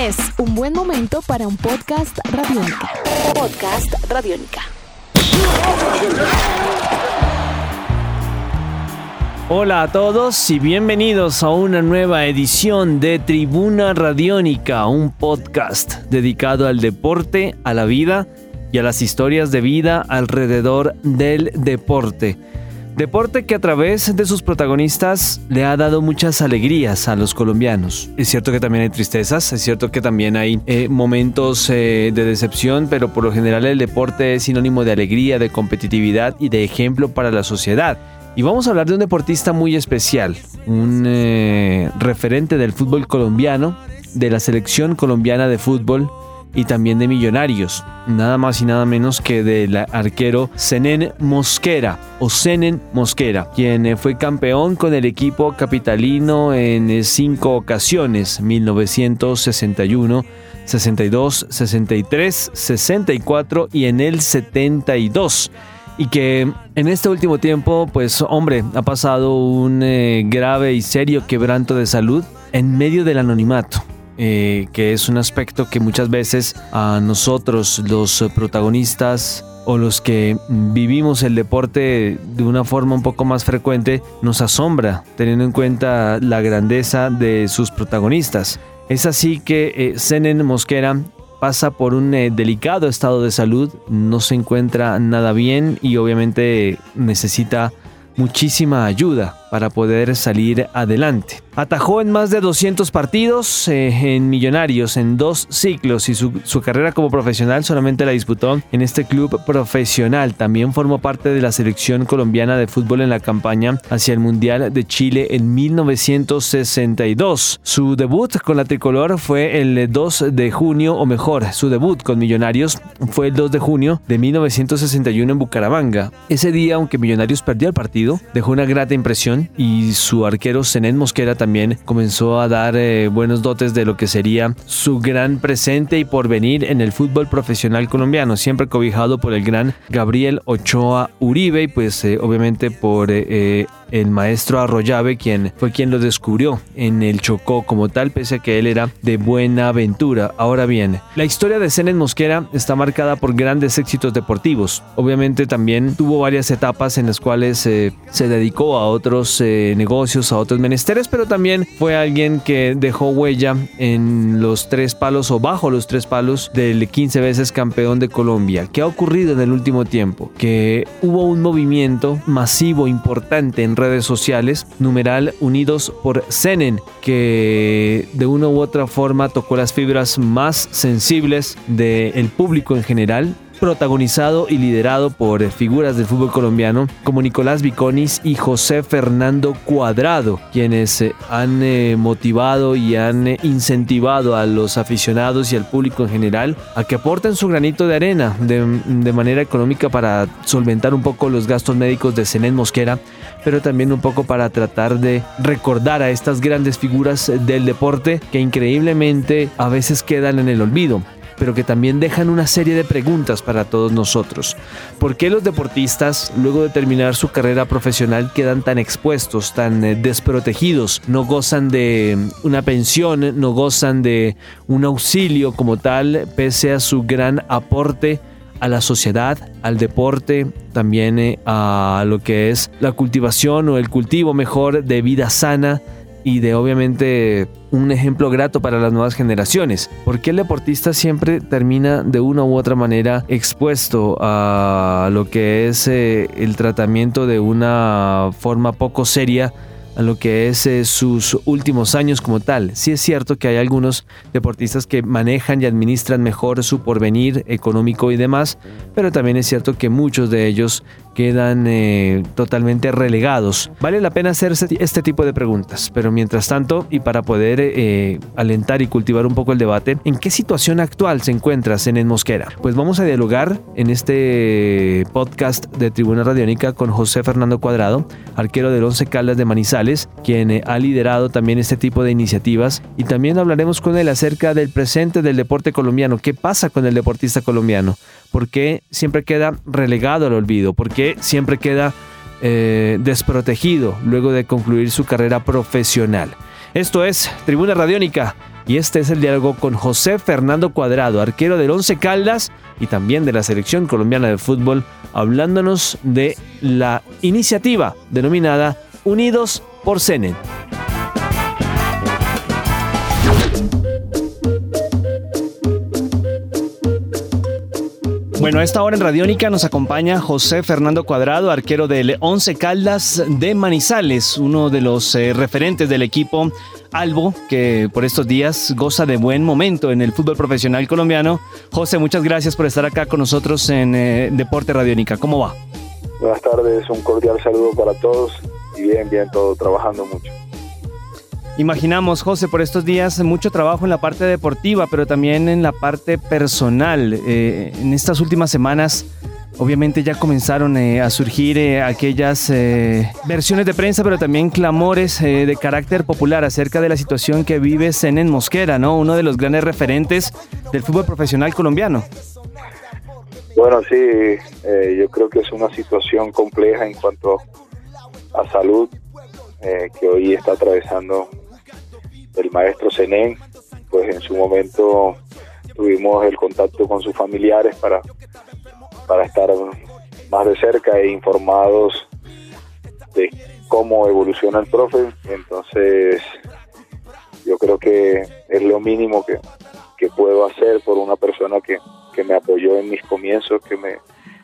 Es un buen momento para un podcast radiónica. Podcast radiónica. Hola a todos y bienvenidos a una nueva edición de Tribuna Radiónica, un podcast dedicado al deporte, a la vida y a las historias de vida alrededor del deporte. Deporte que a través de sus protagonistas le ha dado muchas alegrías a los colombianos. Es cierto que también hay tristezas, es cierto que también hay eh, momentos eh, de decepción, pero por lo general el deporte es sinónimo de alegría, de competitividad y de ejemplo para la sociedad. Y vamos a hablar de un deportista muy especial, un eh, referente del fútbol colombiano, de la selección colombiana de fútbol, y también de Millonarios, nada más y nada menos que del arquero Senen Mosquera o Mosquera, quien eh, fue campeón con el equipo capitalino en eh, cinco ocasiones, 1961, 62, 63, 64 y en el 72 y que en este último tiempo, pues hombre, ha pasado un eh, grave y serio quebranto de salud en medio del anonimato. Eh, que es un aspecto que muchas veces a nosotros, los protagonistas o los que vivimos el deporte de una forma un poco más frecuente, nos asombra, teniendo en cuenta la grandeza de sus protagonistas. Es así que eh, Mosquera pasa por un eh, delicado estado de salud, no se encuentra nada bien y obviamente necesita muchísima ayuda para poder salir adelante. Atajó en más de 200 partidos eh, en Millonarios en dos ciclos y su, carrera como profesional solamente la disputó en este club profesional. También formó parte de la selección colombiana de fútbol en la campaña hacia el Mundial de Chile en 1962. Su debut con la tricolor fue el 2 de junio, o mejor, su debut con Millonarios fue el 2 de junio de 1961 en Bucaramanga. Ese día, aunque Millonarios perdió el partido, dejó una grata impresión y su arquero Zenén Mosquera también comenzó a dar eh, buenos dotes de lo que sería su gran presente y porvenir en el fútbol profesional colombiano, siempre cobijado por el gran Gabriel Ochoa Uribe y pues eh, obviamente por eh, el maestro Arroyave, quien fue quien lo descubrió en el Chocó como tal, pese a que él era de buena aventura. Ahora bien, la historia de Zenén Mosquera está marcada por grandes éxitos deportivos. Obviamente también tuvo varias etapas en las cuales eh, se dedicó a otros eh, negocios, a otros menesteres, pero también fue alguien que dejó huella en los tres palos o bajo los tres palos del 15 veces campeón de Colombia. ¿Qué ha ocurrido en el último tiempo? Que hubo un movimiento masivo, importante en redes sociales, numeral Unidos por Senen, que de una u otra forma tocó las fibras más sensibles del público en general protagonizado y liderado por figuras del fútbol colombiano como Nicolás Viconis y José Fernando Cuadrado, quienes eh, han eh, motivado y han eh, incentivado a los aficionados y al público en general a que aporten su granito de arena de, manera económica para solventar un poco los gastos médicos de Zenén Mosquera, pero también un poco para tratar de recordar a estas grandes figuras del deporte que increíblemente a veces quedan en el olvido pero que también dejan una serie de preguntas para todos nosotros. ¿Por qué los deportistas, luego de terminar su carrera profesional, quedan tan expuestos, tan eh, desprotegidos? No gozan de una pensión, no gozan de un auxilio como tal, pese a su gran aporte a la sociedad, al deporte, también eh, a lo que es la cultivación o el cultivo mejor de vida sana y de obviamente un ejemplo grato para las nuevas generaciones. Porque el deportista siempre termina de una u otra manera expuesto a lo que es eh, el tratamiento de una forma poco seria a lo que es eh, sus últimos años como tal. Sí es cierto que hay algunos deportistas que manejan y administran mejor su porvenir económico y demás, pero también es cierto que muchos de ellos quedan eh, totalmente relegados. Vale la pena hacerse este tipo de preguntas, pero mientras tanto, y para poder eh, alentar y cultivar un poco el debate, ¿en qué situación actual se encuentra en Mosquera? Pues vamos a dialogar en este podcast de Tribuna Radiónica con José Fernando Cuadrado, arquero del Once Caldas de Manizales, quien eh, ha liderado también este tipo de iniciativas, y también hablaremos con él acerca del presente del deporte colombiano, qué pasa con el deportista colombiano, por qué siempre queda relegado al olvido, por qué siempre queda eh, desprotegido luego de concluir su carrera profesional. Esto es Tribuna Radiónica y este es el diálogo con José Fernando Cuadrado, arquero del Once Caldas y también de la selección colombiana de fútbol, hablándonos de la iniciativa denominada Unidos por Senen. Bueno, a esta hora en Radiónica nos acompaña José Fernando Cuadrado, arquero del Once Caldas de Manizales, uno de los eh, referentes del equipo Albo, que por estos días goza de buen momento en el fútbol profesional colombiano. José, muchas gracias por estar acá con nosotros en eh, Deporte Radiónica. ¿Cómo va? Buenas tardes, un cordial saludo para todos y bien, bien, todo trabajando mucho. Imaginamos, José, por estos días mucho trabajo en la parte deportiva, pero también en la parte personal. Eh, en estas últimas semanas, obviamente ya comenzaron eh, a surgir eh, aquellas versiones de prensa, pero también clamores de carácter popular acerca de la situación que vive Zenén Mosquera, ¿no? Uno de los grandes referentes del fútbol profesional colombiano. Bueno, sí, yo creo que es una situación compleja en cuanto a salud que hoy está atravesando el maestro Zenén, pues en su momento tuvimos el contacto con sus familiares para, para estar más de cerca e informados de cómo evoluciona el profe. Entonces, yo creo que es lo mínimo que, puedo hacer por una persona que, que, me apoyó en mis comienzos, que me,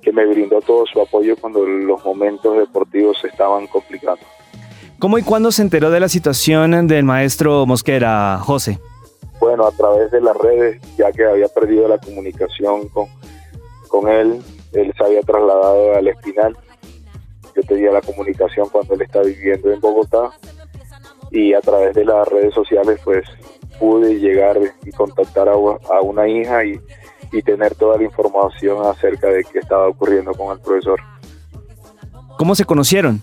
que me brindó todo su apoyo cuando los momentos deportivos se estaban complicando. ¿Cómo y cuándo se enteró de la situación del maestro Mosquera, José? Bueno, a través de las redes, ya que había perdido la comunicación con, con él, él se había trasladado al Espinal. Yo tenía la comunicación cuando él estaba viviendo en Bogotá y a través de las redes sociales pues pude llegar y contactar a, una hija y, y tener toda la información acerca de qué estaba ocurriendo con el profesor. ¿Cómo se conocieron?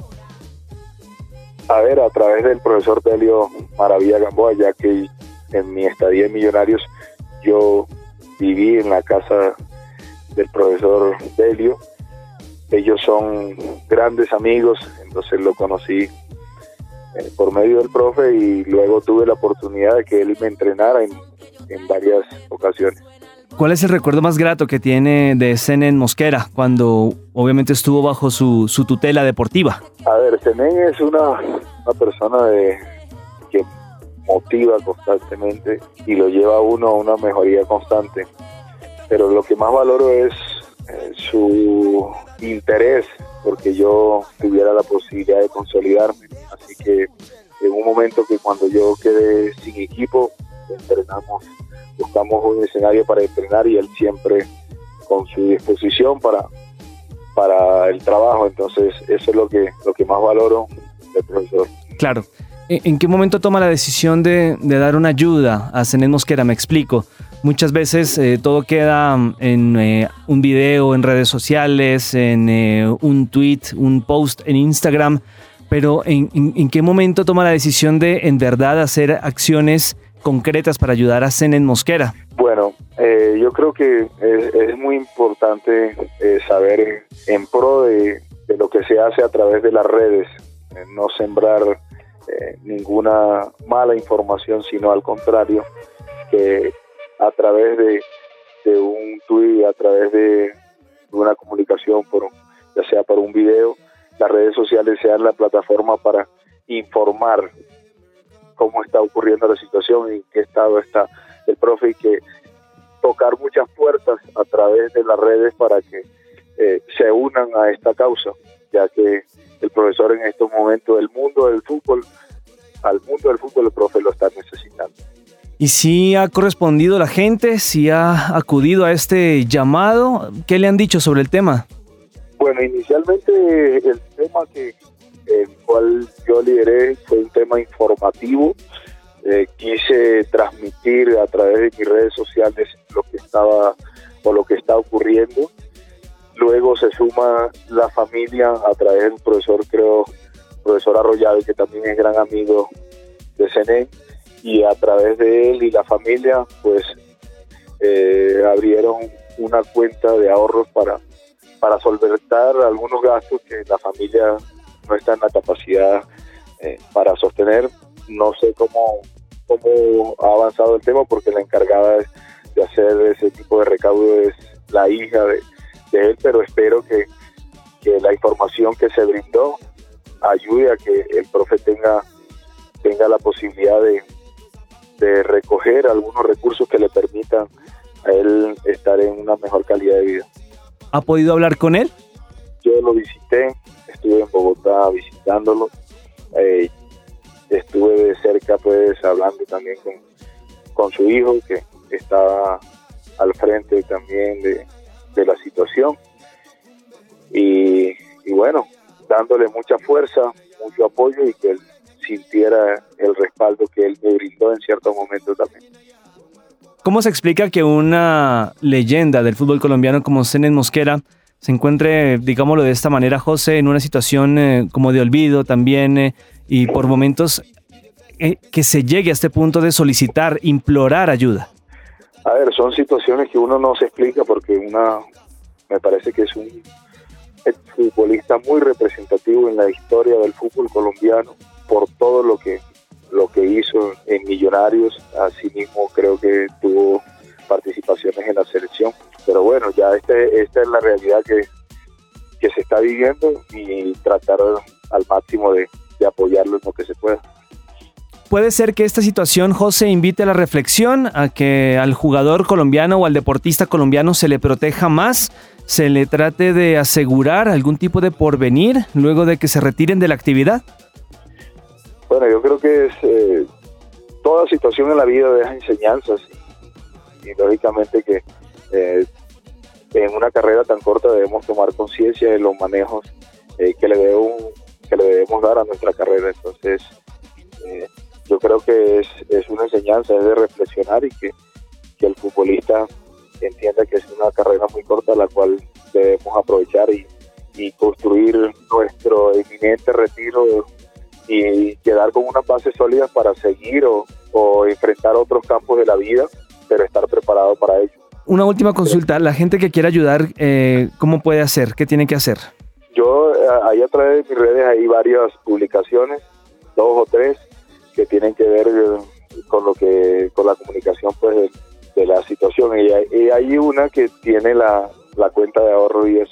A ver, a través del profesor Delio Maravilla Gamboa, ya que en mi estadía en Millonarios yo viví en la casa del profesor Delio. Ellos son grandes amigos, entonces lo conocí eh, por medio del profe y luego tuve la oportunidad de que él me entrenara en, en varias ocasiones. ¿Cuál es el recuerdo más grato que tiene de Zenén Mosquera cuando obviamente estuvo bajo su, tutela deportiva? A ver, Zenén es una, persona de, que motiva constantemente y lo lleva a uno a una mejoría constante. Pero lo que más valoro es eh, su interés porque yo tuviera la posibilidad de consolidarme. Así que en un momento que cuando yo quedé sin equipo, entrenamos buscamos un escenario para entrenar y él siempre con su disposición para, para el trabajo. Entonces, eso es lo que, lo que más valoro del profesor. Claro. ¿En qué momento toma la decisión de, dar una ayuda a Zenén Mosquera? Me explico. Muchas veces eh, todo queda en eh, un video en redes sociales, en eh, un tweet, un post en Instagram, pero ¿en, en, qué momento toma la decisión de en verdad hacer acciones concretas para ayudar a Zenén Mosquera? Bueno, eh, yo creo que es, muy importante eh, saber en pro de, lo que se hace a través de las redes, eh, no sembrar ninguna mala información, sino al contrario, que a través de, un tweet, a través de, una comunicación, por, ya sea por un video, las redes sociales sean la plataforma para informar cómo está ocurriendo la situación, en qué estado está el profe y que tocar muchas puertas a través de las redes para que eh, se unan a esta causa, ya que el profesor en estos momentos del mundo del fútbol, al mundo del fútbol el profe lo está necesitando. ¿Y si ha correspondido la gente? ¿Si ha acudido a este llamado? ¿Qué le han dicho sobre el tema? Bueno, inicialmente el tema que, el cual yo lideré fue un tema informativo. Eh, quise transmitir a través de mis redes sociales lo que estaba o lo que está ocurriendo. Luego se suma la familia a través del profesor, creo, profesor Arroyave, que también es gran amigo de CENE, y a través de él y la familia, pues eh, abrieron una cuenta de ahorros para, para solventar algunos gastos que la familia no está en la capacidad eh, para sostener. No sé cómo cómo ha avanzado el tema, porque la encargada de hacer ese tipo de recaudo es la hija de, él, pero espero que, la información que se brindó ayude a que el profe tenga, tenga la posibilidad de, de recoger algunos recursos que le permitan a él estar en una mejor calidad de vida. ¿Ha podido hablar con él? Yo lo visité, estuve en Bogotá visitándolo, eh, estuve de cerca pues hablando también con, con su hijo que estaba al frente también de, la situación y, bueno, dándole mucha fuerza, mucho apoyo y que él sintiera el respaldo que él me brindó en ciertos momentos también. ¿Cómo se explica que una leyenda del fútbol colombiano como Zenén Mosquera se encuentre, digámoslo de esta manera, José, en una situación eh, como de olvido también eh, y por momentos eh, que se llegue a este punto de solicitar, implorar ayuda? A ver, son situaciones que uno no se explica porque una, me parece que es un futbolista muy representativo en la historia del fútbol colombiano por todo lo que lo que hizo en Millonarios, asimismo creo que tuvo participaciones en la selección, pero bueno, ya este, esta es la realidad que, que se está viviendo y tratar al máximo de, de apoyarlo en lo que se pueda. Puede ser que esta situación, José, invite a la reflexión, a que al jugador colombiano o al deportista colombiano se le proteja más, se le trate de asegurar algún tipo de porvenir luego de que se retiren de la actividad. Bueno, yo creo que es, eh, toda situación en la vida deja enseñanzas y, lógicamente que eh, en una carrera tan corta debemos tomar conciencia de los manejos eh, que, le debemos, que le debemos dar a nuestra carrera. Entonces, yo creo que es, es una enseñanza, es de reflexionar y que, el futbolista entienda que es una carrera muy corta la cual debemos aprovechar y, construir nuestro eminente retiro y quedar con unas bases sólidas para seguir o, enfrentar otros campos de la vida, pero estar preparado para ello. Una última consulta, la gente que quiera ayudar, eh, ¿cómo puede hacer? ¿Qué tiene que hacer? Yo eh, ahí a través de mis redes hay varias publicaciones, dos o tres, que tienen que ver eh, con lo que con la comunicación pues de, la situación y hay, una que tiene la, cuenta de ahorro y es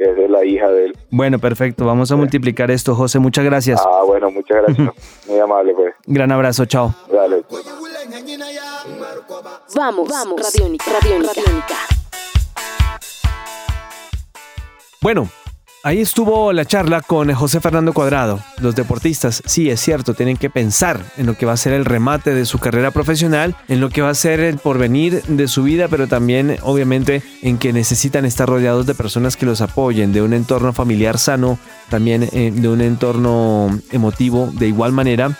que es de la hija de él. Bueno, perfecto. Vamos a multiplicar esto, José. Muchas gracias. Ah, bueno, muchas gracias. Muy amable, pues. Gran abrazo. Chao. Dale. Vamos, vamos. Radiónica, Radiónica. Bueno, Ahí estuvo la charla con José Fernando Cuadrado. Los deportistas, sí, es cierto, tienen que pensar en lo que va a ser el remate de su carrera profesional, en lo que va a ser el porvenir de su vida, pero también, obviamente, en que necesitan estar rodeados de personas que los apoyen, de un entorno familiar sano, también eh, de un entorno emotivo de igual manera.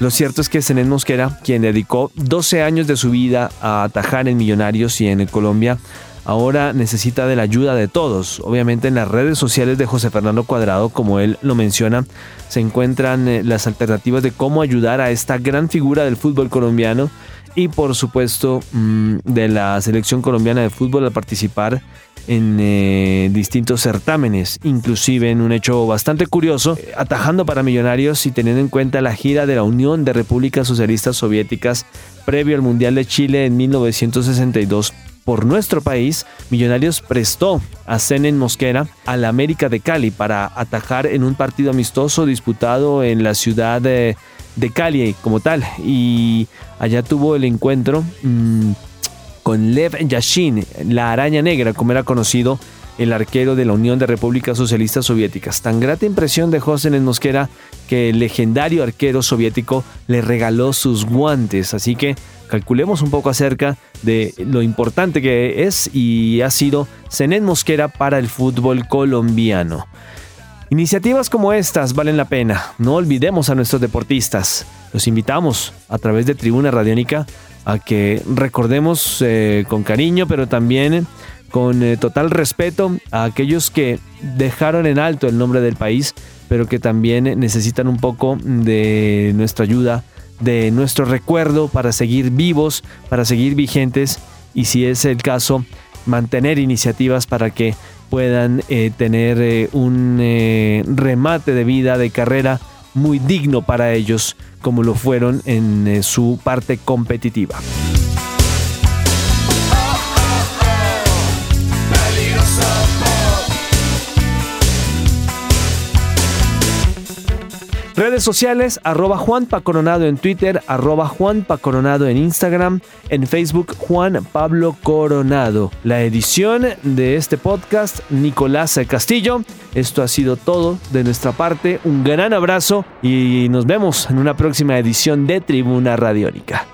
Lo cierto es que Zenén Mosquera, quien dedicó 12 años de su vida a atajar en Millonarios y en Colombia, ahora necesita de la ayuda de todos. Obviamente en las redes sociales de José Fernando Cuadrado, como él lo menciona, se encuentran eh, las alternativas de cómo ayudar a esta gran figura del fútbol colombiano y por supuesto mm, de la selección colombiana de fútbol al participar en eh, distintos certámenes, inclusive en un hecho bastante curioso, eh, atajando para millonarios y teniendo en cuenta la gira de la Unión de Repúblicas Socialistas Soviéticas previo al Mundial de Chile en 1962 por nuestro país, Millonarios prestó a Zenén Mosquera al América de Cali para atajar en un partido amistoso disputado en la ciudad de, Cali como tal. Y allá tuvo el encuentro mm, con Lev Yashin, la araña negra, como era conocido el arquero de la Unión de Repúblicas Socialistas Soviéticas. Tan grata impresión dejó Zenén Mosquera que el legendario arquero soviético le regaló sus guantes. Así que calculemos un poco acerca de lo importante que es y ha sido Zenén Mosquera para el fútbol colombiano. Iniciativas como estas valen la pena. No olvidemos a nuestros deportistas. Los invitamos a través de Tribuna Radiónica a que recordemos eh, con cariño, pero también con eh, total respeto a aquellos que dejaron en alto el nombre del país, pero que también necesitan un poco de nuestra ayuda de nuestro recuerdo para seguir vivos, para seguir vigentes y si es el caso, mantener iniciativas para que puedan eh, tener eh, un remate de vida, de carrera muy digno para ellos como lo fueron en su parte competitiva. Redes sociales, arroba Juan Coronado en Twitter, arroba Juan Coronado en Instagram, en Facebook Juan Pablo Coronado. La edición de este podcast, Nicolás Castillo. Esto ha sido todo de nuestra parte. Un gran abrazo y nos vemos en una próxima edición de Tribuna Radiónica.